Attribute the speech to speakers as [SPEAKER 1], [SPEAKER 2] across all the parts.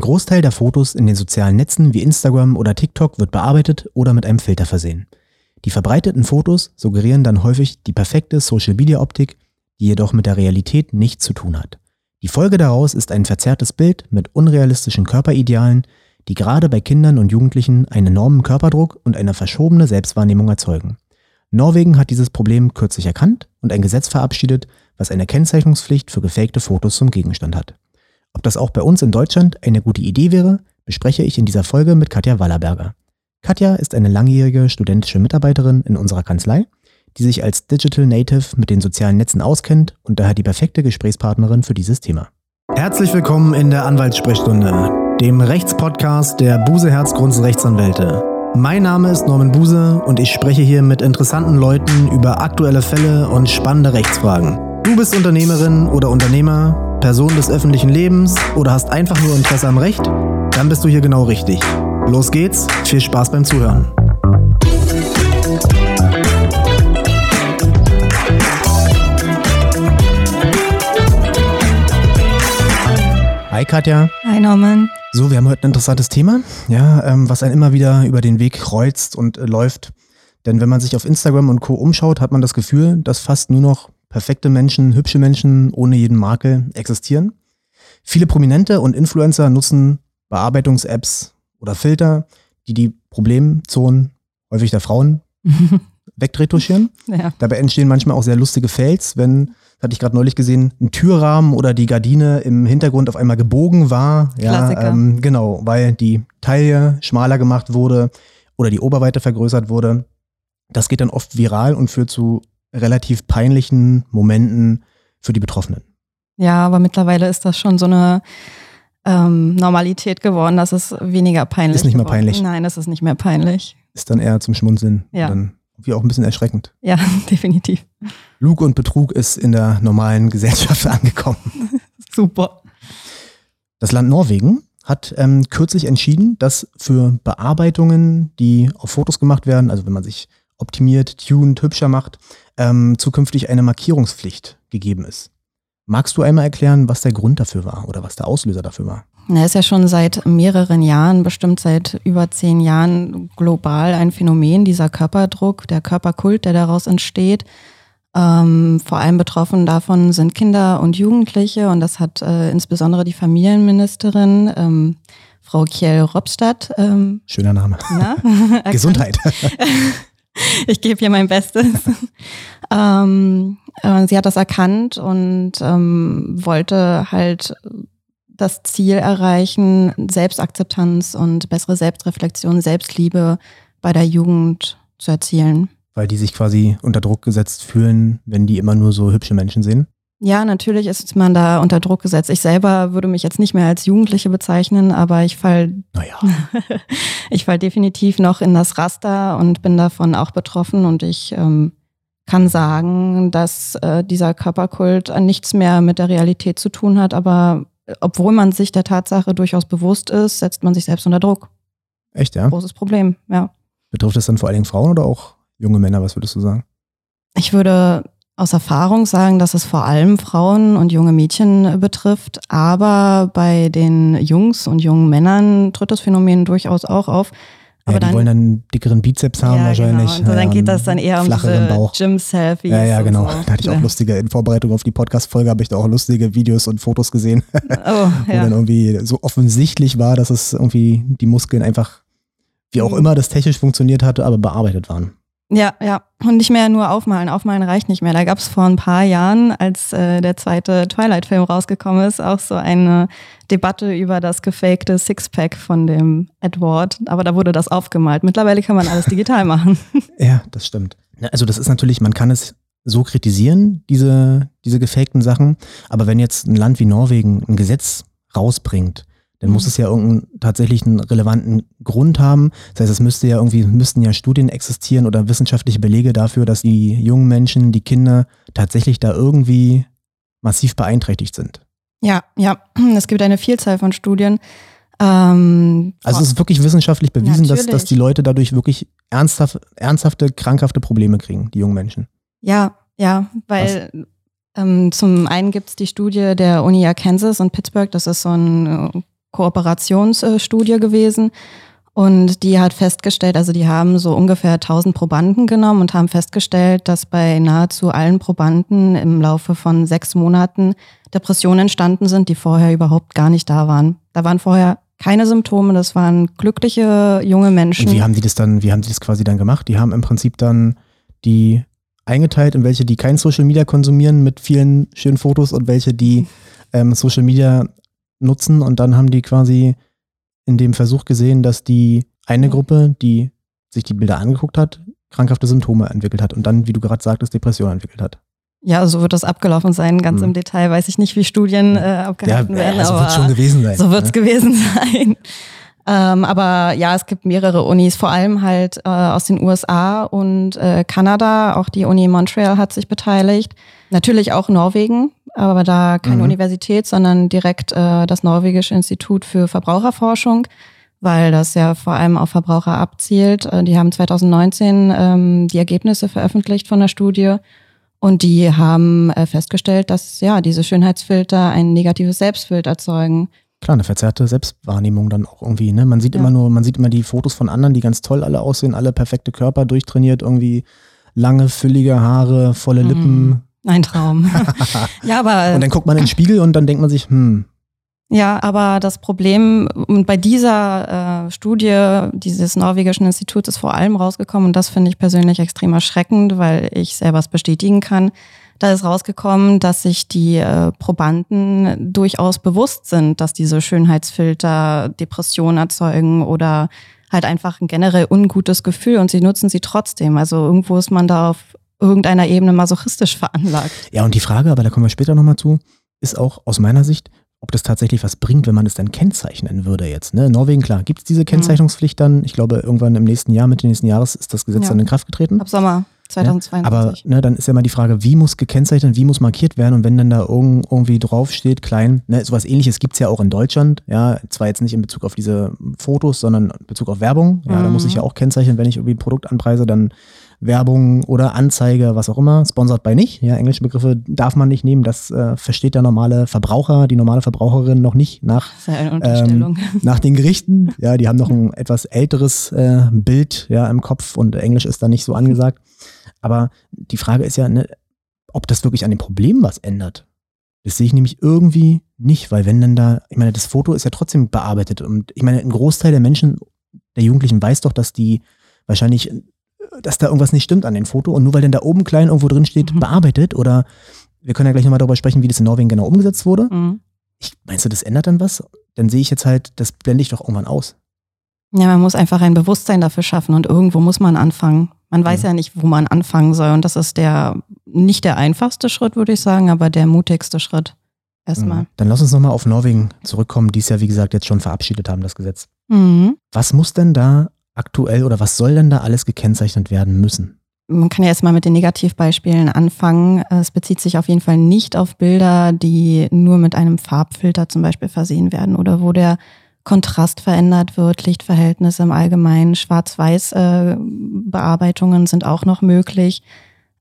[SPEAKER 1] Ein Großteil der Fotos in den sozialen Netzen wie Instagram oder TikTok wird bearbeitet oder mit einem Filter versehen. Die verbreiteten Fotos suggerieren dann häufig die perfekte Social-Media-Optik, die jedoch mit der Realität nichts zu tun hat. Die Folge daraus ist ein verzerrtes Bild mit unrealistischen Körperidealen, die gerade bei Kindern und Jugendlichen einen enormen Körperdruck und eine verschobene Selbstwahrnehmung erzeugen. Norwegen hat dieses Problem kürzlich erkannt und ein Gesetz verabschiedet, was eine Kennzeichnungspflicht für gefakte Fotos zum Gegenstand hat. Ob das auch bei uns in Deutschland eine gute Idee wäre, bespreche ich in dieser Folge mit Katja Wallerberger. Katja ist eine langjährige studentische Mitarbeiterin in unserer Kanzlei, die sich als Digital Native mit den sozialen Netzen auskennt und daher die perfekte Gesprächspartnerin für dieses Thema. Herzlich willkommen in der Anwaltssprechstunde, dem Rechtspodcast der Buse Herzgrunds Rechtsanwälte. Mein Name ist Norman Buse und ich spreche hier mit interessanten Leuten über aktuelle Fälle und spannende Rechtsfragen. Du bist Unternehmerin oder Unternehmer, Person des öffentlichen Lebens oder hast einfach nur Interesse am Recht? Dann bist du hier genau richtig. Los geht's, viel Spaß beim Zuhören. Hi Katja.
[SPEAKER 2] Hi Norman.
[SPEAKER 1] So, wir haben heute ein interessantes Thema, ja, ähm, was einen immer wieder über den Weg kreuzt und äh, läuft. Denn wenn man sich auf Instagram und Co. umschaut, hat man das Gefühl, dass fast nur noch perfekte Menschen, hübsche Menschen ohne jeden Makel existieren. Viele Prominente und Influencer nutzen Bearbeitungs-Apps oder Filter, die die Problemzonen, häufig der Frauen, wegretuschieren. Ja. Dabei entstehen manchmal auch sehr lustige Fails, wenn hatte ich gerade neulich gesehen, ein Türrahmen oder die Gardine im Hintergrund auf einmal gebogen war. Ja, ähm, genau, weil die Taille schmaler gemacht wurde oder die Oberweite vergrößert wurde. Das geht dann oft viral und führt zu relativ peinlichen Momenten für die Betroffenen.
[SPEAKER 2] Ja, aber mittlerweile ist das schon so eine ähm, Normalität geworden, dass es weniger peinlich
[SPEAKER 1] ist. Ist nicht mehr peinlich.
[SPEAKER 2] Nein, das ist nicht mehr peinlich.
[SPEAKER 1] Ist dann eher zum Schmunzeln.
[SPEAKER 2] Ja.
[SPEAKER 1] Dann wie auch ein bisschen erschreckend.
[SPEAKER 2] Ja, definitiv.
[SPEAKER 1] Lug und Betrug ist in der normalen Gesellschaft angekommen.
[SPEAKER 2] Super.
[SPEAKER 1] Das Land Norwegen hat ähm, kürzlich entschieden, dass für Bearbeitungen, die auf Fotos gemacht werden, also wenn man sich optimiert, tuned, hübscher macht, ähm, zukünftig eine Markierungspflicht gegeben ist. Magst du einmal erklären, was der Grund dafür war oder was der Auslöser dafür war?
[SPEAKER 2] Er ist ja schon seit mehreren Jahren, bestimmt seit über zehn Jahren global ein Phänomen, dieser Körperdruck, der Körperkult, der daraus entsteht. Ähm, vor allem betroffen davon sind Kinder und Jugendliche und das hat äh, insbesondere die Familienministerin ähm, Frau Kjell Robstadt.
[SPEAKER 1] Ähm, Schöner Name. Gesundheit.
[SPEAKER 2] ich gebe hier mein Bestes. ähm, äh, sie hat das erkannt und ähm, wollte halt das Ziel erreichen, Selbstakzeptanz und bessere Selbstreflexion, Selbstliebe bei der Jugend zu erzielen.
[SPEAKER 1] Weil die sich quasi unter Druck gesetzt fühlen, wenn die immer nur so hübsche Menschen sehen?
[SPEAKER 2] Ja, natürlich ist man da unter Druck gesetzt. Ich selber würde mich jetzt nicht mehr als Jugendliche bezeichnen, aber ich fall,
[SPEAKER 1] naja.
[SPEAKER 2] ich fall definitiv noch in das Raster und bin davon auch betroffen und ich ähm, kann sagen, dass äh, dieser Körperkult nichts mehr mit der Realität zu tun hat, aber obwohl man sich der Tatsache durchaus bewusst ist, setzt man sich selbst unter Druck.
[SPEAKER 1] Echt, ja?
[SPEAKER 2] Großes Problem, ja.
[SPEAKER 1] Betrifft das dann vor allen Dingen Frauen oder auch junge Männer? Was würdest du sagen?
[SPEAKER 2] Ich würde aus Erfahrung sagen, dass es vor allem Frauen und junge Mädchen betrifft, aber bei den Jungs und jungen Männern tritt das Phänomen durchaus auch auf,
[SPEAKER 1] aber ja, die dann, wollen dann einen dickeren Bizeps haben ja, wahrscheinlich.
[SPEAKER 2] Genau. Und dann geht das dann eher um diese Gym-Selfies.
[SPEAKER 1] Ja, ja, genau. So. Da hatte ich auch lustige, in Vorbereitung auf die Podcast-Folge habe ich da auch lustige Videos und Fotos gesehen, oh, wo ja. dann irgendwie so offensichtlich war, dass es irgendwie die Muskeln einfach, wie auch mhm. immer das technisch funktioniert hatte, aber bearbeitet waren.
[SPEAKER 2] Ja, ja. Und nicht mehr nur aufmalen. Aufmalen reicht nicht mehr. Da gab es vor ein paar Jahren, als äh, der zweite Twilight-Film rausgekommen ist, auch so eine Debatte über das gefakte Sixpack von dem Edward. Aber da wurde das aufgemalt. Mittlerweile kann man alles digital machen.
[SPEAKER 1] ja, das stimmt. Also das ist natürlich, man kann es so kritisieren, diese, diese gefakten Sachen. Aber wenn jetzt ein Land wie Norwegen ein Gesetz rausbringt, dann muss mhm. es ja irgendeinen tatsächlich einen relevanten Grund haben. Das heißt, es müsste ja irgendwie, müssten ja Studien existieren oder wissenschaftliche Belege dafür, dass die jungen Menschen, die Kinder tatsächlich da irgendwie massiv beeinträchtigt sind.
[SPEAKER 2] Ja, ja, es gibt eine Vielzahl von Studien. Ähm,
[SPEAKER 1] also es ist wirklich wissenschaftlich bewiesen, dass, dass die Leute dadurch wirklich ernsthaft, ernsthafte, krankhafte Probleme kriegen, die jungen Menschen.
[SPEAKER 2] Ja, ja, weil ähm, zum einen gibt es die Studie der Uni Arkansas und Pittsburgh, das ist so ein Kooperationsstudie gewesen. Und die hat festgestellt, also die haben so ungefähr 1000 Probanden genommen und haben festgestellt, dass bei nahezu allen Probanden im Laufe von sechs Monaten Depressionen entstanden sind, die vorher überhaupt gar nicht da waren. Da waren vorher keine Symptome, das waren glückliche junge Menschen.
[SPEAKER 1] Und wie haben die das dann, wie haben die das quasi dann gemacht? Die haben im Prinzip dann die eingeteilt in welche, die kein Social Media konsumieren mit vielen schönen Fotos und welche, die ähm, Social Media nutzen und dann haben die quasi in dem Versuch gesehen, dass die eine
[SPEAKER 2] Mhm.
[SPEAKER 1] Gruppe, die sich die Bilder angeguckt hat, krankhafte Symptome entwickelt hat und dann, wie du gerade sagtest, Depressionen entwickelt hat.
[SPEAKER 2] Ja, so wird das abgelaufen sein. Ganz
[SPEAKER 1] Hm.
[SPEAKER 2] im Detail weiß ich nicht, wie Studien äh, abgehalten werden,
[SPEAKER 1] so
[SPEAKER 2] aber
[SPEAKER 1] wird schon gewesen sein.
[SPEAKER 2] so wird es
[SPEAKER 1] ne?
[SPEAKER 2] gewesen sein. Ähm, aber ja, es gibt mehrere Unis, vor allem halt äh, aus den USA und äh, Kanada. Auch die Uni Montreal hat sich beteiligt. Natürlich auch Norwegen, aber da keine
[SPEAKER 1] Mhm.
[SPEAKER 2] Universität, sondern direkt äh, das Norwegische Institut für Verbraucherforschung, weil das ja vor allem auf Verbraucher abzielt. Äh, die haben 2019 ähm, die Ergebnisse veröffentlicht von der Studie. Und die haben äh, festgestellt, dass ja diese Schönheitsfilter ein negatives Selbstbild erzeugen.
[SPEAKER 1] Klar, eine verzerrte Selbstwahrnehmung dann auch irgendwie. Ne? Man sieht
[SPEAKER 2] Ja.
[SPEAKER 1] immer nur, man sieht immer die Fotos von anderen, die ganz toll alle aussehen, alle perfekte Körper, durchtrainiert, irgendwie lange, füllige Haare, volle Lippen.
[SPEAKER 2] Ein Traum. ja, aber
[SPEAKER 1] Und dann guckt man in den Spiegel und dann denkt man sich, hm,
[SPEAKER 2] ja, aber das Problem und bei dieser äh, Studie dieses norwegischen Instituts ist vor allem rausgekommen und das finde ich persönlich extrem erschreckend, weil ich selber es bestätigen kann. Da ist rausgekommen, dass sich die äh, Probanden durchaus bewusst sind, dass diese Schönheitsfilter Depressionen erzeugen oder halt einfach ein generell ungutes Gefühl und sie nutzen sie trotzdem. Also irgendwo ist man da auf irgendeiner Ebene masochistisch veranlagt.
[SPEAKER 1] Ja, und die Frage, aber da kommen wir später nochmal zu, ist auch aus meiner Sicht, ob das tatsächlich was bringt, wenn man es dann kennzeichnen würde jetzt. Ne? In Norwegen, klar, gibt es diese Kennzeichnungspflicht dann. Ich glaube, irgendwann im nächsten Jahr, Mitte nächsten Jahres, ist das Gesetz
[SPEAKER 2] Ja.
[SPEAKER 1] dann in Kraft getreten.
[SPEAKER 2] Ab Sommer
[SPEAKER 1] Aber
[SPEAKER 2] 2022.
[SPEAKER 1] ne, dann ist ja mal die Frage, wie muss gekennzeichnet, wie muss markiert werden und wenn dann da irgend, irgendwie draufsteht, klein, ne, sowas ähnliches gibt's ja auch in Deutschland, ja, zwar jetzt nicht in Bezug auf diese Fotos, sondern in Bezug auf Werbung, ja, da
[SPEAKER 2] Mhm.
[SPEAKER 1] muss ich ja auch kennzeichnen, wenn ich irgendwie ein Produkt anpreise, dann Werbung oder Anzeige, was auch immer, sponsored bei nicht, ja, englische Begriffe darf man nicht nehmen, das äh, versteht der normale Verbraucher, die normale Verbraucherin noch nicht nach
[SPEAKER 2] Unterstellung.
[SPEAKER 1] nach den Gerichten. Ja, die haben noch ein etwas älteres äh, Bild ja, im Kopf und Englisch ist da nicht so angesagt. Aber die Frage ist ja, ne, ob das wirklich an dem Problem was ändert. Das sehe ich nämlich irgendwie nicht, weil wenn dann da, ich meine, das Foto ist ja trotzdem bearbeitet und ich meine, ein Großteil der Menschen, der Jugendlichen weiß doch, dass die wahrscheinlich, dass da irgendwas nicht stimmt an dem Foto und nur weil dann da oben klein irgendwo drin steht,
[SPEAKER 2] Mhm.
[SPEAKER 1] bearbeitet oder wir können ja gleich nochmal darüber sprechen, wie das in Norwegen genau umgesetzt wurde.
[SPEAKER 2] Mhm.
[SPEAKER 1] Ich, meinst du, das ändert dann was? Dann sehe ich jetzt halt, das blende ich doch irgendwann aus.
[SPEAKER 2] Ja, man muss einfach ein Bewusstsein dafür schaffen und irgendwo muss man anfangen. Man weiß
[SPEAKER 1] Mhm.
[SPEAKER 2] ja nicht, wo man anfangen soll und das ist der nicht der einfachste Schritt, würde ich sagen, aber der mutigste Schritt. Erstmal.
[SPEAKER 1] Mhm. Dann lass uns nochmal auf Norwegen zurückkommen, die es ja, wie gesagt, jetzt schon verabschiedet haben, das Gesetz.
[SPEAKER 2] Mhm.
[SPEAKER 1] Was muss denn da aktuell oder was soll denn da alles gekennzeichnet werden müssen?
[SPEAKER 2] Man kann ja erstmal mit den Negativbeispielen anfangen. Es bezieht sich auf jeden Fall nicht auf Bilder, die nur mit einem Farbfilter zum Beispiel versehen werden oder wo der Kontrast verändert wird, Lichtverhältnisse im Allgemeinen, Schwarz-Weiß-Bearbeitungen sind auch noch möglich.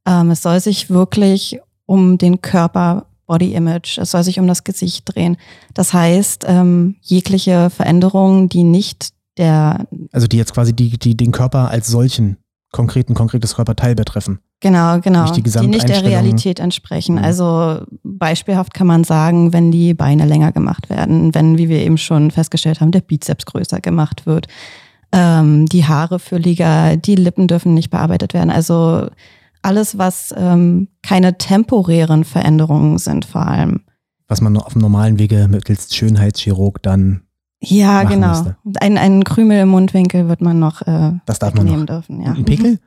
[SPEAKER 2] Ähm, es soll sich wirklich um den Körper, Body Image, es soll sich um das Gesicht drehen. Das heißt, ähm, jegliche Veränderungen, die nicht der
[SPEAKER 1] Also die jetzt quasi die, die den Körper als solchen konkreten, konkretes Körperteil betreffen.
[SPEAKER 2] Genau, genau.
[SPEAKER 1] Nicht die
[SPEAKER 2] nicht der. Realität entsprechen.
[SPEAKER 1] Mhm.
[SPEAKER 2] Also beispielhaft kann man sagen, wenn die Beine länger gemacht werden, wenn, wie wir eben schon festgestellt haben, der Bizeps größer gemacht wird, ähm, die Haare fülliger, die Lippen dürfen nicht bearbeitet werden. Also alles, was ähm, keine temporären Veränderungen sind vor allem.
[SPEAKER 1] Was man auf dem normalen Wege mittels Schönheitschirurg dann,
[SPEAKER 2] Ja, genau.
[SPEAKER 1] müsste.
[SPEAKER 2] Ein, einen Krümel im Mundwinkel wird man noch äh,
[SPEAKER 1] das darf man noch.
[SPEAKER 2] dürfen. Ja.
[SPEAKER 1] Ein Pickel?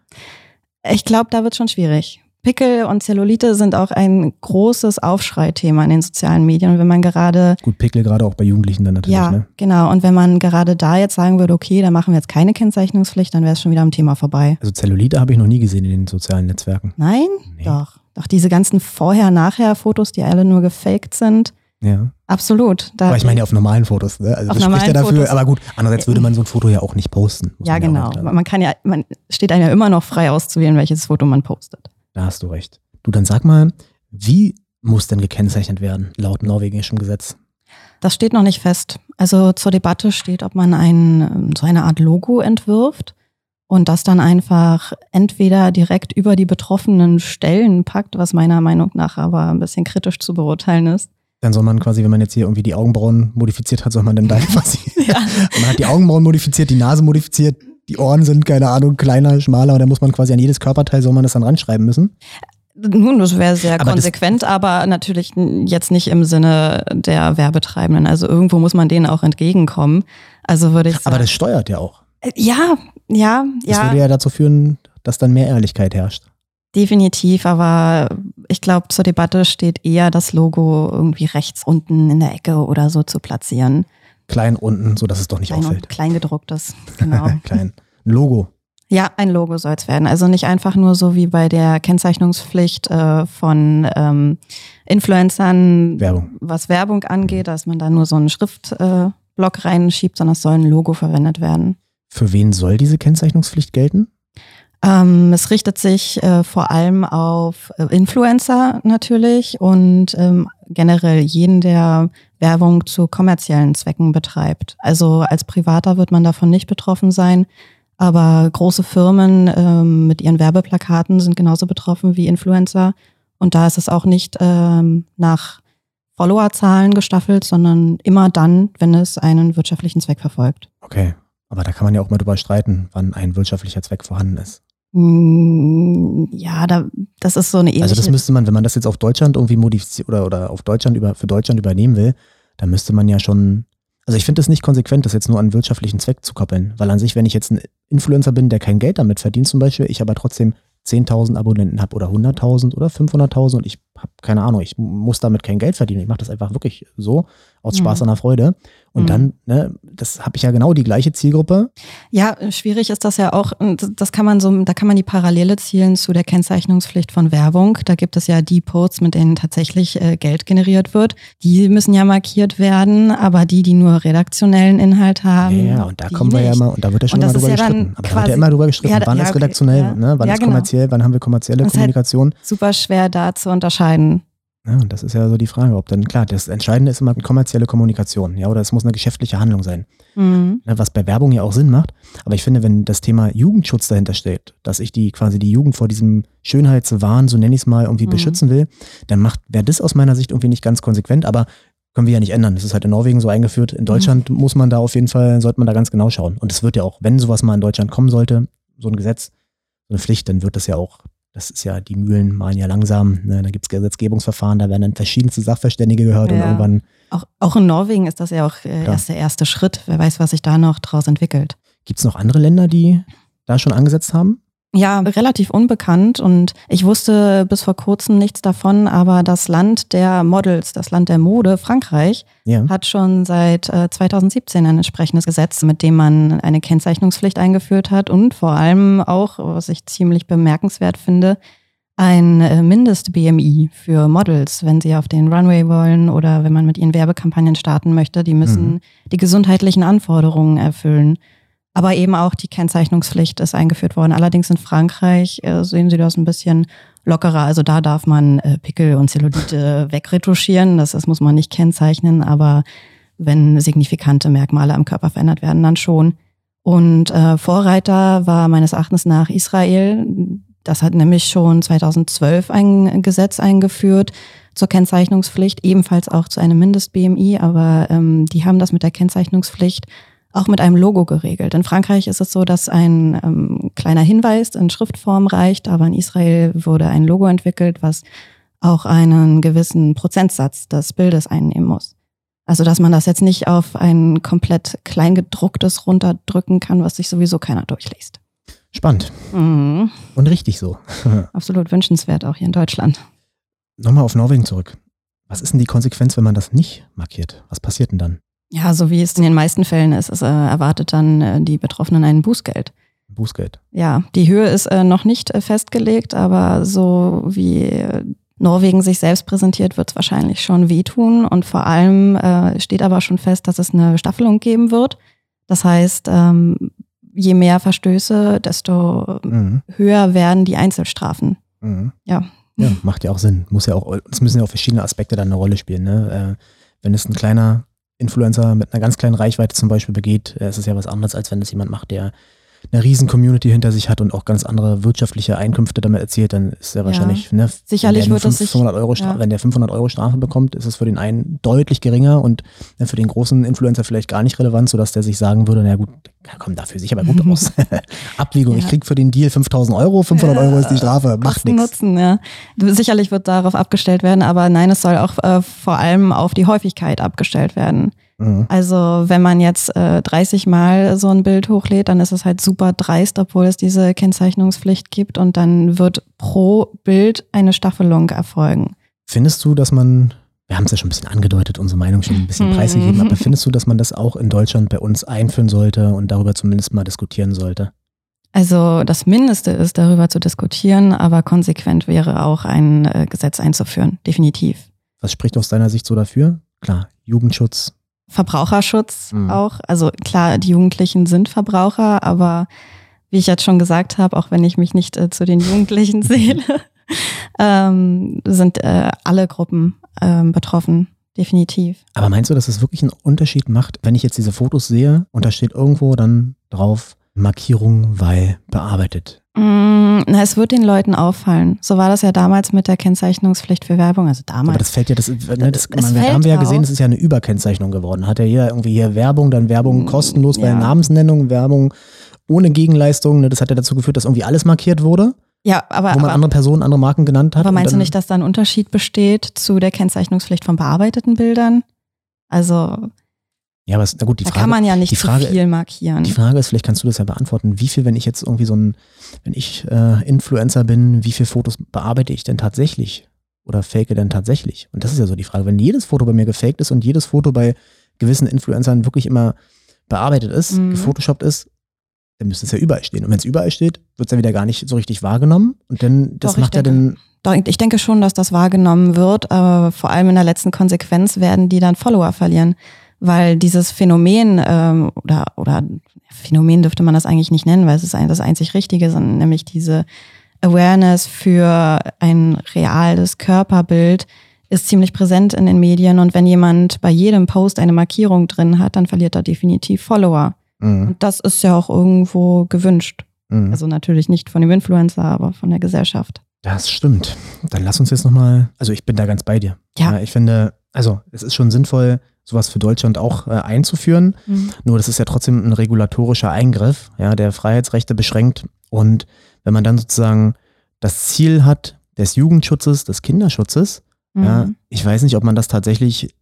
[SPEAKER 2] Ich glaube, da wird schon schwierig. Pickel und Zellulite sind auch ein großes Aufschreithema in den sozialen Medien. Und wenn man gerade,
[SPEAKER 1] Gut, Pickel gerade auch bei Jugendlichen dann natürlich,
[SPEAKER 2] ja,
[SPEAKER 1] ne?
[SPEAKER 2] genau, und wenn man gerade da jetzt sagen würde, okay, da machen wir jetzt keine Kennzeichnungspflicht, dann wäre es schon wieder am Thema vorbei.
[SPEAKER 1] Also Zellulite habe ich noch nie gesehen in den sozialen Netzwerken.
[SPEAKER 2] Nein?
[SPEAKER 1] Nee.
[SPEAKER 2] Doch. Doch diese ganzen Vorher-Nachher-Fotos, die alle nur gefaked sind.
[SPEAKER 1] Ja.
[SPEAKER 2] Absolut. Da
[SPEAKER 1] Aber ich meine ja auf normalen Fotos, ne? Also
[SPEAKER 2] Auf
[SPEAKER 1] das spricht ja dafür,
[SPEAKER 2] Fotos.
[SPEAKER 1] aber gut, andererseits würde man so ein Foto ja auch nicht posten.
[SPEAKER 2] ja,
[SPEAKER 1] man
[SPEAKER 2] genau.
[SPEAKER 1] sagen.
[SPEAKER 2] Man kann ja, man steht einem ja immer noch frei auszuwählen, welches Foto man postet.
[SPEAKER 1] Da hast du recht. Du, dann sag mal, wie muss denn gekennzeichnet werden, laut norwegischem Gesetz?
[SPEAKER 2] Das steht noch nicht fest. Also zur Debatte steht, ob man ein, so eine Art Logo entwirft und das dann einfach entweder direkt über die betroffenen Stellen packt, was meiner Meinung nach aber ein bisschen kritisch zu beurteilen ist.
[SPEAKER 1] Dann soll man quasi, wenn man jetzt hier irgendwie die Augenbrauen modifiziert hat, soll man dann da quasi. ja. man hat die Augenbrauen modifiziert, die Nase modifiziert, die Ohren sind, keine Ahnung, kleiner, schmaler und dann muss man quasi an jedes Körperteil, soll man das dann ranschreiben müssen.
[SPEAKER 2] Nun, das wäre sehr aber konsequent, aber natürlich jetzt nicht im Sinne der Werbetreibenden. Also irgendwo muss man denen auch entgegenkommen. Also würde ich sagen.
[SPEAKER 1] Aber das steuert ja auch.
[SPEAKER 2] Äh, ja, ja,
[SPEAKER 1] ja. Das würde ja dazu führen, dass dann mehr Ehrlichkeit herrscht.
[SPEAKER 2] Definitiv, aber ich glaube, zur Debatte steht eher das Logo irgendwie rechts unten in der Ecke oder so zu platzieren.
[SPEAKER 1] Klein unten, so dass es doch nicht
[SPEAKER 2] klein
[SPEAKER 1] auffällt.
[SPEAKER 2] Kleingedrucktes, genau.
[SPEAKER 1] Klein. Ein Logo.
[SPEAKER 2] Ja, ein Logo soll es werden. Also nicht einfach nur so wie bei der Kennzeichnungspflicht äh, von ähm, Influencern,
[SPEAKER 1] Werbung.
[SPEAKER 2] was Werbung angeht, dass man da nur so einen Schriftblock äh, reinschiebt, sondern es soll ein Logo verwendet werden.
[SPEAKER 1] Für wen soll diese Kennzeichnungspflicht gelten?
[SPEAKER 2] Ähm, es richtet sich äh, vor allem auf äh, Influencer natürlich und ähm, generell jeden, der Werbung zu kommerziellen Zwecken betreibt. Also als Privater wird man davon nicht betroffen sein. Aber große Firmen ähm, mit ihren Werbeplakaten sind genauso betroffen wie Influencer. Und da ist es auch nicht ähm, nach Followerzahlen gestaffelt, sondern immer dann, wenn es einen wirtschaftlichen Zweck verfolgt.
[SPEAKER 1] Okay, aber da kann man ja auch mal drüber streiten, wann ein wirtschaftlicher Zweck vorhanden ist.
[SPEAKER 2] Mm, ja, da, das ist so eine ähnliche.
[SPEAKER 1] Also das müsste man, wenn man das jetzt auf Deutschland irgendwie modifiziert oder, oder auf Deutschland über, für Deutschland übernehmen will, dann müsste man ja schon also ich finde es nicht konsequent, das jetzt nur an wirtschaftlichen Zweck zu koppeln, weil an sich, wenn ich jetzt ein Influencer bin, der kein Geld damit verdient zum Beispiel, ich aber trotzdem 10.000 Abonnenten habe oder 100.000 oder 500.000 und ich habe keine Ahnung, ich muss damit kein Geld verdienen. Ich mache das einfach wirklich so aus Spaß mhm. an der Freude. Und mhm. dann, ne, das habe ich ja genau die gleiche Zielgruppe.
[SPEAKER 2] Ja, schwierig ist das ja auch. Das kann man so, da kann man die Parallele zielen zu der Kennzeichnungspflicht von Werbung. Da gibt es ja die Posts, mit denen tatsächlich äh, Geld generiert wird. Die müssen ja markiert werden, aber die, die nur redaktionellen Inhalt haben.
[SPEAKER 1] Ja, und da kommen wir ja immer, und da wird ja schon immer drüber ja gestritten. Aber da wird ja immer drüber gestritten. Ja, wann ja, ist redaktionell, ne? wann ist genau. kommerziell, wann haben wir kommerzielle das Kommunikation?
[SPEAKER 2] Halt super schwer da zu unterscheiden.
[SPEAKER 1] Ja, und das ist ja so die Frage, ob dann, klar, das Entscheidende ist immer kommerzielle Kommunikation, ja, oder es muss eine geschäftliche Handlung sein. Mhm. was bei Werbung ja auch Sinn macht. Aber ich finde, wenn das Thema Jugendschutz dahinter steht, dass ich die quasi die Jugend vor diesem Schönheitswahn, so nenne ich es mal, irgendwie mhm. beschützen will, dann macht, wäre das aus meiner Sicht irgendwie nicht ganz konsequent, aber können wir ja nicht ändern. Das ist halt in Norwegen so eingeführt. In Deutschland mhm. muss man da auf jeden Fall, sollte man da ganz genau schauen. Und es wird ja auch, wenn sowas mal in Deutschland kommen sollte, so ein Gesetz, so eine Pflicht, dann wird das ja auch das ist ja, die Mühlen malen ja langsam. Ne? Da gibt es Gesetzgebungsverfahren, da werden dann verschiedenste Sachverständige gehört ja. und irgendwann.
[SPEAKER 2] Auch, auch in Norwegen ist das ja auch äh, erst der erste Schritt. Wer weiß, was sich da noch draus entwickelt.
[SPEAKER 1] Gibt es noch andere Länder, die da schon angesetzt haben?
[SPEAKER 2] Ja, relativ unbekannt und ich wusste bis vor kurzem nichts davon, aber das Land der Models, das Land der Mode, Frankreich, ja. hat schon seit äh, 2017 ein entsprechendes Gesetz, mit dem man eine Kennzeichnungspflicht eingeführt hat und vor allem auch, was ich ziemlich bemerkenswert finde, ein äh, Mindest-BMI für Models, wenn sie auf den Runway wollen oder wenn man mit ihren Werbekampagnen starten möchte. Die müssen mhm. die gesundheitlichen Anforderungen erfüllen. Aber eben auch die Kennzeichnungspflicht ist eingeführt worden. Allerdings in Frankreich äh, sehen Sie das ein bisschen lockerer. Also da darf man äh, Pickel und Zellulite wegretuschieren. Das, das muss man nicht kennzeichnen. Aber wenn signifikante Merkmale am Körper verändert werden, dann schon. Und äh, Vorreiter war meines Erachtens nach Israel. Das hat nämlich schon 2012 ein Gesetz eingeführt zur Kennzeichnungspflicht, ebenfalls auch zu einem Mindest-BMI. Aber ähm, die haben das mit der Kennzeichnungspflicht auch mit einem Logo geregelt. In Frankreich ist es so, dass ein ähm, kleiner Hinweis in Schriftform reicht, aber in Israel wurde ein Logo entwickelt, was auch einen gewissen Prozentsatz des Bildes einnehmen muss. Also dass man das jetzt nicht auf ein komplett kleingedrucktes runterdrücken kann, was sich sowieso keiner durchliest.
[SPEAKER 1] Spannend. Mhm. Und richtig so.
[SPEAKER 2] Absolut wünschenswert auch hier in Deutschland.
[SPEAKER 1] Nochmal auf Norwegen zurück. Was ist denn die Konsequenz, wenn man das nicht markiert? Was passiert denn dann?
[SPEAKER 2] Ja, so wie es in den meisten Fällen ist, es äh, erwartet dann äh, die Betroffenen ein Bußgeld.
[SPEAKER 1] Bußgeld.
[SPEAKER 2] Ja, die Höhe ist äh, noch nicht äh, festgelegt, aber so wie äh, Norwegen sich selbst präsentiert, wird es wahrscheinlich schon wehtun. Und vor allem äh, steht aber schon fest, dass es eine Staffelung geben wird. Das heißt, ähm, je mehr Verstöße, desto mhm. höher werden die Einzelstrafen. Mhm. Ja.
[SPEAKER 1] Ja, macht ja auch Sinn. Muss ja auch, es müssen ja auch verschiedene Aspekte dann eine Rolle spielen. Ne? wenn es ein kleiner Influencer mit einer ganz kleinen Reichweite zum Beispiel begeht, äh, ist es ja was anderes, als wenn das jemand macht, der eine riesen Community hinter sich hat und auch ganz andere wirtschaftliche Einkünfte damit erzielt, dann ist er wahrscheinlich,
[SPEAKER 2] ja.
[SPEAKER 1] ne,
[SPEAKER 2] sicherlich wird es
[SPEAKER 1] 500 Euro ja. wenn der 500 Euro Strafe bekommt, ist es für den einen deutlich geringer und ne, für den großen Influencer vielleicht gar nicht relevant, sodass der sich sagen würde, na gut, komm, dafür sich aber gut aus. Abwägung, ja. ich krieg für den Deal 5000 Euro, 500 Euro ist die Strafe, macht nichts.
[SPEAKER 2] Nutzen, ja. Sicherlich wird darauf abgestellt werden, aber nein, es soll auch äh, vor allem auf die Häufigkeit abgestellt werden. Mhm. Also wenn man jetzt äh, 30 Mal so ein Bild hochlädt, dann ist es halt super dreist, obwohl es diese Kennzeichnungspflicht gibt und dann wird pro Bild eine Staffelung erfolgen.
[SPEAKER 1] Findest du, dass man, wir haben es ja schon ein bisschen angedeutet, unsere Meinung schon ein bisschen mhm. preisgegeben, aber findest du, dass man das auch in Deutschland bei uns einführen sollte und darüber zumindest mal diskutieren sollte?
[SPEAKER 2] Also das Mindeste ist, darüber zu diskutieren, aber konsequent wäre auch ein äh, Gesetz einzuführen, definitiv.
[SPEAKER 1] Was spricht aus deiner Sicht so dafür? Klar, Jugendschutz,
[SPEAKER 2] Verbraucherschutz mhm. auch. Also klar, die Jugendlichen sind Verbraucher, aber wie ich jetzt schon gesagt habe, auch wenn ich mich nicht äh, zu den Jugendlichen zähle, ähm, sind äh, alle Gruppen ähm, betroffen. Definitiv.
[SPEAKER 1] Aber meinst du, dass es wirklich einen Unterschied macht, wenn ich jetzt diese Fotos sehe und da steht irgendwo dann drauf Markierung, weil bearbeitet?
[SPEAKER 2] Mm, na, es wird den Leuten auffallen. So war das ja damals mit der Kennzeichnungspflicht für Werbung. Also damals. Aber
[SPEAKER 1] das fällt ja, das, ne, das man, haben wir ja gesehen, es ist ja eine Überkennzeichnung geworden. Hat ja jeder irgendwie hier Werbung, dann Werbung mm, kostenlos, ja. Namensnennung, Werbung ohne Gegenleistung. Ne, das hat ja dazu geführt, dass irgendwie alles markiert wurde.
[SPEAKER 2] Ja, aber.
[SPEAKER 1] Wo man
[SPEAKER 2] aber,
[SPEAKER 1] andere Personen, andere Marken genannt hat.
[SPEAKER 2] Aber meinst du nicht, dass da ein Unterschied besteht zu der Kennzeichnungspflicht von bearbeiteten Bildern? Also.
[SPEAKER 1] Ja, aber na gut, die
[SPEAKER 2] da
[SPEAKER 1] Frage.
[SPEAKER 2] kann man ja nicht
[SPEAKER 1] die Frage,
[SPEAKER 2] zu viel markieren.
[SPEAKER 1] Die Frage ist, vielleicht kannst du das ja beantworten. Wie viel, wenn ich jetzt irgendwie so ein, wenn ich äh, Influencer bin, wie viele Fotos bearbeite ich denn tatsächlich? Oder fake denn tatsächlich? Und das ist ja so die Frage. Wenn jedes Foto bei mir gefaked ist und jedes Foto bei gewissen Influencern wirklich immer bearbeitet ist, mhm. gefotoshoppt ist, dann müsste es ja überall stehen. Und wenn es überall steht, wird es ja wieder gar nicht so richtig wahrgenommen. Und dann, das Doch, macht ja dann.
[SPEAKER 2] Ich denke schon, dass das wahrgenommen wird, aber vor allem in der letzten Konsequenz werden die dann Follower verlieren weil dieses Phänomen ähm, oder, oder Phänomen dürfte man das eigentlich nicht nennen, weil es ist das einzig Richtige, sondern nämlich diese Awareness für ein reales Körperbild ist ziemlich präsent in den Medien und wenn jemand bei jedem Post eine Markierung drin hat, dann verliert er definitiv Follower. Mhm. Und das ist ja auch irgendwo gewünscht. Mhm. Also natürlich nicht von dem Influencer, aber von der Gesellschaft.
[SPEAKER 1] Das stimmt. Dann lass uns jetzt nochmal, also ich bin da ganz bei dir. Ja. ja. Ich finde, also es ist schon sinnvoll, sowas für Deutschland auch äh, einzuführen. Mhm. Nur das ist ja trotzdem ein regulatorischer Eingriff, ja, der Freiheitsrechte beschränkt. Und wenn man dann sozusagen das Ziel hat des Jugendschutzes, des Kinderschutzes, mhm. ja, ich weiß nicht, ob man das tatsächlich,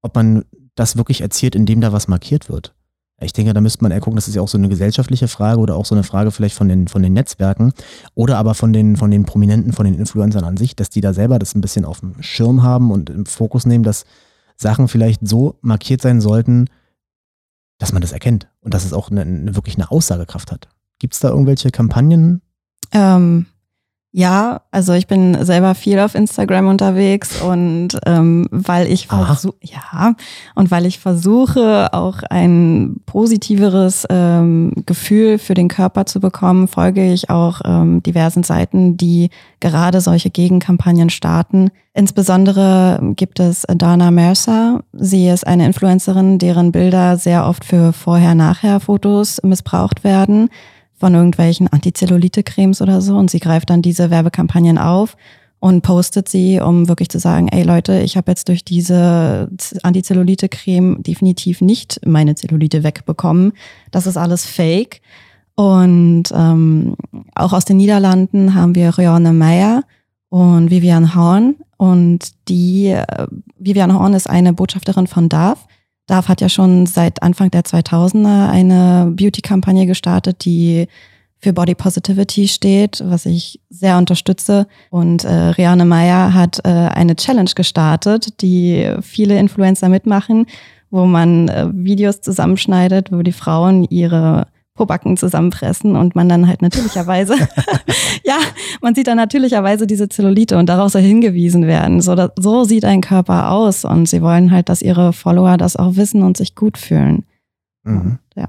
[SPEAKER 1] ob man das wirklich erzielt, indem da was markiert wird. Ich denke, da müsste man eher gucken, das ist ja auch so eine gesellschaftliche Frage oder auch so eine Frage vielleicht von den, von den Netzwerken oder aber von den, von den Prominenten, von den Influencern an sich, dass die da selber das ein bisschen auf dem Schirm haben und im Fokus nehmen, dass Sachen vielleicht so markiert sein sollten, dass man das erkennt und dass es auch eine, eine wirklich eine Aussagekraft hat. Gibt es da irgendwelche Kampagnen?
[SPEAKER 2] Ähm, ja, also ich bin selber viel auf Instagram unterwegs und ähm, weil ich versuche, ja, und weil ich versuche, auch ein positiveres ähm, Gefühl für den Körper zu bekommen, folge ich auch ähm, diversen Seiten, die gerade solche Gegenkampagnen starten. Insbesondere gibt es Dana Mercer. Sie ist eine Influencerin, deren Bilder sehr oft für Vorher-Nachher-Fotos missbraucht werden von irgendwelchen Antizellulite-Cremes oder so und sie greift dann diese Werbekampagnen auf und postet sie, um wirklich zu sagen, ey Leute, ich habe jetzt durch diese Antizellulite-Creme definitiv nicht meine Zellulite wegbekommen. Das ist alles Fake. Und ähm, auch aus den Niederlanden haben wir Rianne Meyer und Vivian Horn. Und die, äh, Vivian Horn ist eine Botschafterin von DAF. DAF hat ja schon seit Anfang der 2000er eine Beauty-Kampagne gestartet, die für Body Positivity steht, was ich sehr unterstütze. Und äh, Rianne Meyer hat äh, eine Challenge gestartet, die viele Influencer mitmachen, wo man äh, Videos zusammenschneidet, wo die Frauen ihre Pobacken zusammenpressen und man dann halt natürlicherweise, ja, man sieht dann natürlicherweise diese Zellulite und darauf soll hingewiesen werden. So, so sieht ein Körper aus und sie wollen halt, dass ihre Follower das auch wissen und sich gut fühlen.
[SPEAKER 1] Mhm. Ja.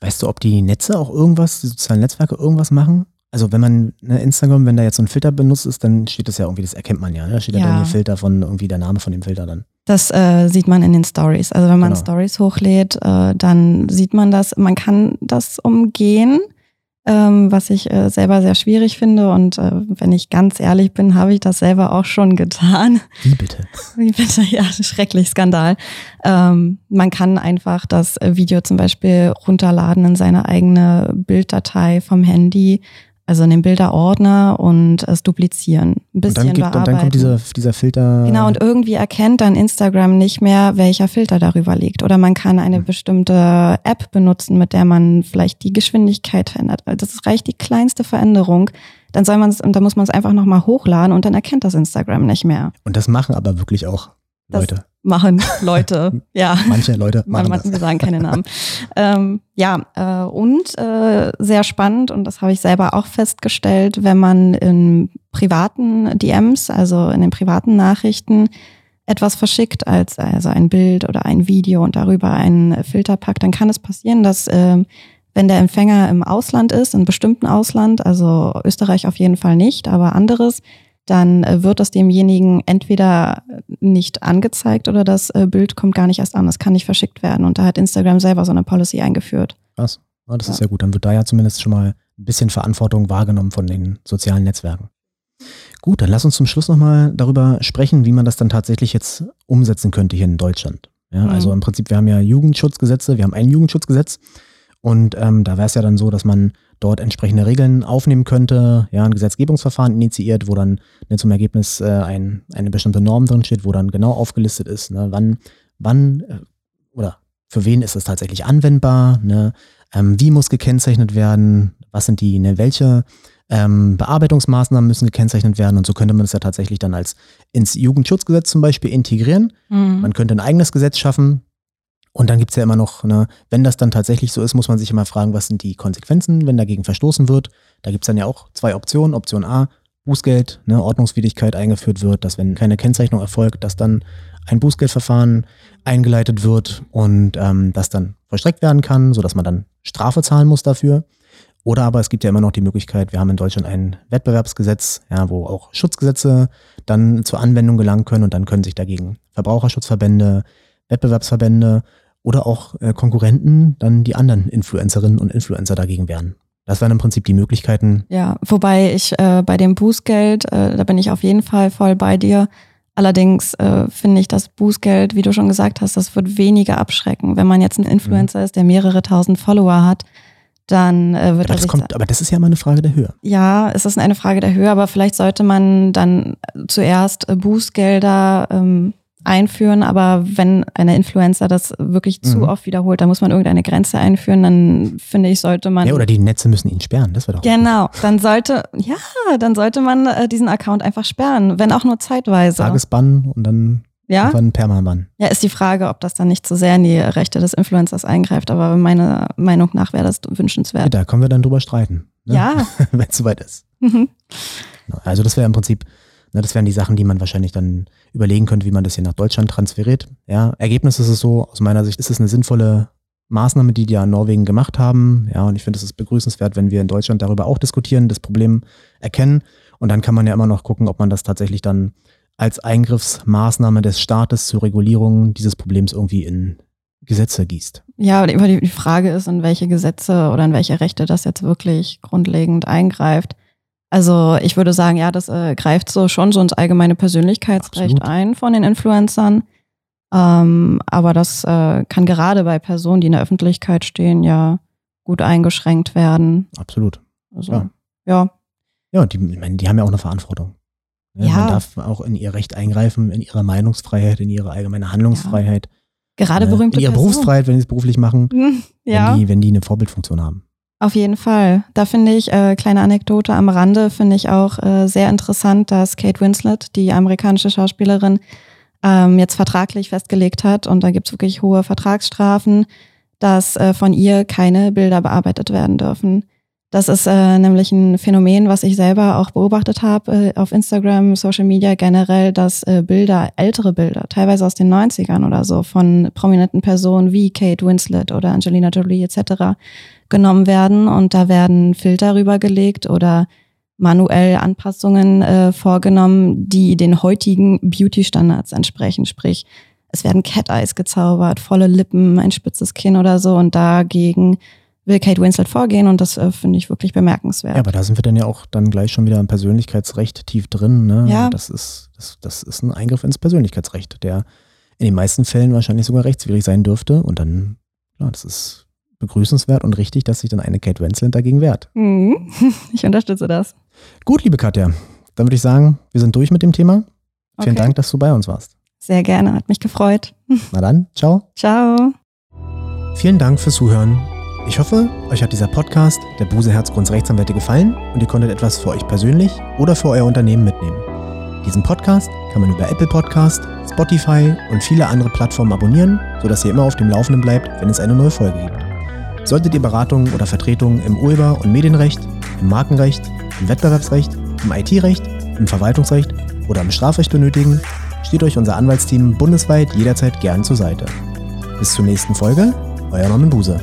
[SPEAKER 1] Weißt du, ob die Netze auch irgendwas, die sozialen Netzwerke irgendwas machen? Also wenn man ne, Instagram, wenn da jetzt so ein Filter benutzt ist, dann steht das ja irgendwie, das erkennt man ja. Ne? Da steht ja, ja dann der Filter von irgendwie der Name von dem Filter dann.
[SPEAKER 2] Das äh, sieht man in den Stories. Also wenn man
[SPEAKER 1] Genau.
[SPEAKER 2] Stories hochlädt, äh, dann sieht man das. Man kann das umgehen, ähm, was ich äh, selber sehr schwierig finde. Und äh, wenn ich ganz ehrlich bin, habe ich das selber auch schon getan.
[SPEAKER 1] Wie bitte?
[SPEAKER 2] Wie bitte? Ja, schrecklich, Skandal. Ähm, man kann einfach das äh, Video zum Beispiel runterladen in seine eigene Bilddatei vom Handy, also in den Bilderordner und es duplizieren. Ein
[SPEAKER 1] Und
[SPEAKER 2] bisschen
[SPEAKER 1] dann, gibt, und dann kommt dieser, dieser Filter.
[SPEAKER 2] Genau, und irgendwie erkennt dann Instagram nicht mehr, welcher Filter darüber liegt. Oder man kann eine bestimmte App benutzen, mit der man vielleicht die Geschwindigkeit verändert. Das reicht die kleinste Veränderung. Dann soll man es, und dann muss man es einfach nochmal hochladen und dann erkennt das Instagram nicht mehr.
[SPEAKER 1] Und das machen aber wirklich auch
[SPEAKER 2] Das-
[SPEAKER 1] Leute.
[SPEAKER 2] Machen Leute, ja.
[SPEAKER 1] Manche Leute
[SPEAKER 2] Man,
[SPEAKER 1] machen
[SPEAKER 2] man,
[SPEAKER 1] das.
[SPEAKER 2] wir sagen keine Namen. ähm, ja, äh, und äh, sehr spannend, und das habe ich selber auch festgestellt, wenn man in privaten DMs, also in den privaten Nachrichten, etwas verschickt als also ein Bild oder ein Video und darüber einen Filter packt, dann kann es passieren, dass ähm, wenn der Empfänger im Ausland ist, in bestimmten Ausland, also Österreich auf jeden Fall nicht, aber anderes, dann äh, wird das demjenigen entweder nicht angezeigt oder das äh, Bild kommt gar nicht erst an. Es kann nicht verschickt werden. Und da hat Instagram selber so eine Policy eingeführt.
[SPEAKER 1] Krass. Ja, das ist
[SPEAKER 2] Ja.
[SPEAKER 1] ja gut. Dann wird da ja zumindest schon mal ein bisschen Verantwortung wahrgenommen von den sozialen Netzwerken. Gut, dann lass uns zum Schluss nochmal darüber sprechen, wie man das dann tatsächlich jetzt umsetzen könnte hier in Deutschland. Ja,
[SPEAKER 2] Mhm.
[SPEAKER 1] Also im Prinzip, wir haben ja Jugendschutzgesetze, wir haben ein Jugendschutzgesetz und ähm, da wäre es ja dann so, dass man dort entsprechende Regeln aufnehmen könnte, ja, ein Gesetzgebungsverfahren initiiert, wo dann ne, zum Ergebnis äh, ein, eine bestimmte Norm drin steht, wo dann genau aufgelistet ist, ne, wann, wann äh, oder für wen ist es tatsächlich anwendbar, ne, ähm, wie muss gekennzeichnet werden, was sind die, ne, welche ähm, Bearbeitungsmaßnahmen müssen gekennzeichnet werden und so könnte man es ja tatsächlich dann als ins Jugendschutzgesetz zum Beispiel integrieren. Man könnte ein eigenes Gesetz schaffen. Und dann gibt es ja immer noch, ne, wenn das dann tatsächlich so ist, muss man sich immer fragen, was sind die Konsequenzen, wenn dagegen verstoßen wird. Da gibt es dann ja auch zwei Optionen. Option A, Bußgeld, ne, Ordnungswidrigkeit eingeführt wird, dass wenn keine Kennzeichnung erfolgt, dass dann ein Bußgeldverfahren eingeleitet wird und ähm, das dann vollstreckt werden kann, sodass man dann Strafe zahlen muss dafür. Oder aber es gibt ja immer noch die Möglichkeit, wir haben in Deutschland ein Wettbewerbsgesetz, ja, wo auch Schutzgesetze dann zur Anwendung gelangen können und dann können sich dagegen Verbraucherschutzverbände, Wettbewerbsverbände oder auch äh, Konkurrenten dann die anderen Influencerinnen und Influencer dagegen wehren. Das wären im Prinzip die Möglichkeiten.
[SPEAKER 2] Ja, wobei ich äh, bei dem Bußgeld, äh, da bin ich auf jeden Fall voll bei dir. Allerdings äh, finde ich das Bußgeld, wie du schon gesagt hast, das wird weniger abschrecken. Wenn man jetzt ein Influencer ist, der mehrere tausend Follower hat, dann äh, wird
[SPEAKER 1] Aber
[SPEAKER 2] er
[SPEAKER 1] das, kommt, aber das ist ja mal eine Frage der Höhe.
[SPEAKER 2] Ja, es ist eine Frage der Höhe, aber vielleicht sollte man dann zuerst äh, Bußgelder ähm, einführen, aber wenn eine Influencer das wirklich zu
[SPEAKER 1] Mhm.
[SPEAKER 2] oft wiederholt, dann muss man irgendeine Grenze einführen, dann finde ich, sollte man
[SPEAKER 1] Ja, oder die Netze müssen ihn sperren. Das wäre doch.
[SPEAKER 2] Genau, dann sollte, ja, dann sollte man äh, diesen Account einfach sperren, wenn auch nur zeitweise.
[SPEAKER 1] Tagesbann und dann
[SPEAKER 2] ja?
[SPEAKER 1] ein Permaban.
[SPEAKER 2] ja, ist die Frage, ob das dann nicht zu sehr in die Rechte des Influencers eingreift, aber meiner Meinung nach wäre das
[SPEAKER 1] Ja,
[SPEAKER 2] wünschenswert.
[SPEAKER 1] da können wir dann drüber streiten. Ne?
[SPEAKER 2] Ja.
[SPEAKER 1] Wenn es soweit ist.
[SPEAKER 2] Mhm.
[SPEAKER 1] Also das wäre im Prinzip, ne, das wären die Sachen, die man wahrscheinlich dann überlegen könnte, wie man das hier nach Deutschland transferiert. Ja, Ergebnis ist es so, aus meiner Sicht ist es eine sinnvolle Maßnahme, die die ja in Norwegen gemacht haben. Ja, und ich finde, es ist begrüßenswert, wenn wir in Deutschland darüber auch diskutieren, das Problem erkennen. Und dann kann man ja immer noch gucken, ob man das tatsächlich dann als Eingriffsmaßnahme des Staates zur Regulierung dieses Problems irgendwie in Gesetze gießt.
[SPEAKER 2] Ja, aber die Frage ist, in welche Gesetze oder in welche Rechte das jetzt wirklich grundlegend eingreift. Also ich würde sagen, ja, das äh, greift so schon so ins allgemeine Persönlichkeitsrecht
[SPEAKER 1] Absolut.
[SPEAKER 2] ein von den Influencern. Ähm, aber das äh, kann gerade bei Personen, die in der Öffentlichkeit stehen, ja gut eingeschränkt werden.
[SPEAKER 1] Absolut.
[SPEAKER 2] Also,
[SPEAKER 1] Ja.
[SPEAKER 2] ja.
[SPEAKER 1] Ja, und die, ich meine, die haben ja auch eine Verantwortung. Ne,
[SPEAKER 2] Ja.
[SPEAKER 1] Man darf auch in ihr Recht eingreifen, in ihre Meinungsfreiheit, in ihre allgemeine Handlungsfreiheit.
[SPEAKER 2] Gerade
[SPEAKER 1] ne,
[SPEAKER 2] berühmte
[SPEAKER 1] In ihre
[SPEAKER 2] Personen.
[SPEAKER 1] Berufsfreiheit, wenn sie es beruflich machen,
[SPEAKER 2] Ja.
[SPEAKER 1] wenn, die, wenn die eine Vorbildfunktion haben.
[SPEAKER 2] Auf jeden Fall. Da finde ich, äh, kleine Anekdote am Rande, finde ich auch äh, sehr interessant, dass Kate Winslet, die amerikanische Schauspielerin, ähm, jetzt vertraglich festgelegt hat, und da gibt es wirklich hohe Vertragsstrafen, dass äh, von ihr keine Bilder bearbeitet werden dürfen. Das ist äh, nämlich ein Phänomen, was ich selber auch beobachtet habe äh, auf Instagram, Social Media generell, dass äh, Bilder, ältere Bilder, teilweise aus den 90ern oder so, von prominenten Personen wie Kate Winslet oder Angelina Jolie etc. genommen werden und da werden Filter rübergelegt oder manuell Anpassungen äh, vorgenommen, die den heutigen Beauty-Standards entsprechen. Sprich, es werden Cat Eyes gezaubert, volle Lippen, ein spitzes Kinn oder so und dagegen will Kate Winslet vorgehen und das äh, finde ich wirklich bemerkenswert.
[SPEAKER 1] Ja, aber da sind wir dann ja auch dann gleich schon wieder im Persönlichkeitsrecht tief drin. Ne?
[SPEAKER 2] Ja.
[SPEAKER 1] Das ist, das, das ist ein Eingriff ins Persönlichkeitsrecht, der in den meisten Fällen wahrscheinlich sogar rechtswidrig sein dürfte. Und dann, ja, das ist begrüßenswert und richtig, dass sich dann eine Kate Winslet dagegen wehrt.
[SPEAKER 2] Mhm. Ich unterstütze das.
[SPEAKER 1] Gut, liebe Katja, dann würde ich sagen, wir sind durch mit dem Thema. Vielen
[SPEAKER 2] Okay.
[SPEAKER 1] Dank, dass du bei uns warst.
[SPEAKER 2] Sehr gerne, hat mich gefreut.
[SPEAKER 1] Na dann, ciao.
[SPEAKER 2] Ciao.
[SPEAKER 1] Vielen Dank fürs Zuhören. Ich hoffe, euch hat dieser Podcast der Buse Herzgrunds Rechtsanwälte gefallen und ihr konntet etwas für euch persönlich oder für euer Unternehmen mitnehmen. Diesen Podcast kann man über Apple Podcast, Spotify und viele andere Plattformen abonnieren, sodass ihr immer auf dem Laufenden bleibt, wenn es eine neue Folge gibt. Solltet ihr Beratungen oder Vertretungen im Urheber- und Medienrecht, im Markenrecht, im Wettbewerbsrecht, im IT-Recht, im Verwaltungsrecht oder im Strafrecht benötigen, steht euch unser Anwaltsteam bundesweit jederzeit gern zur Seite. Bis zur nächsten Folge, euer Norman Buse.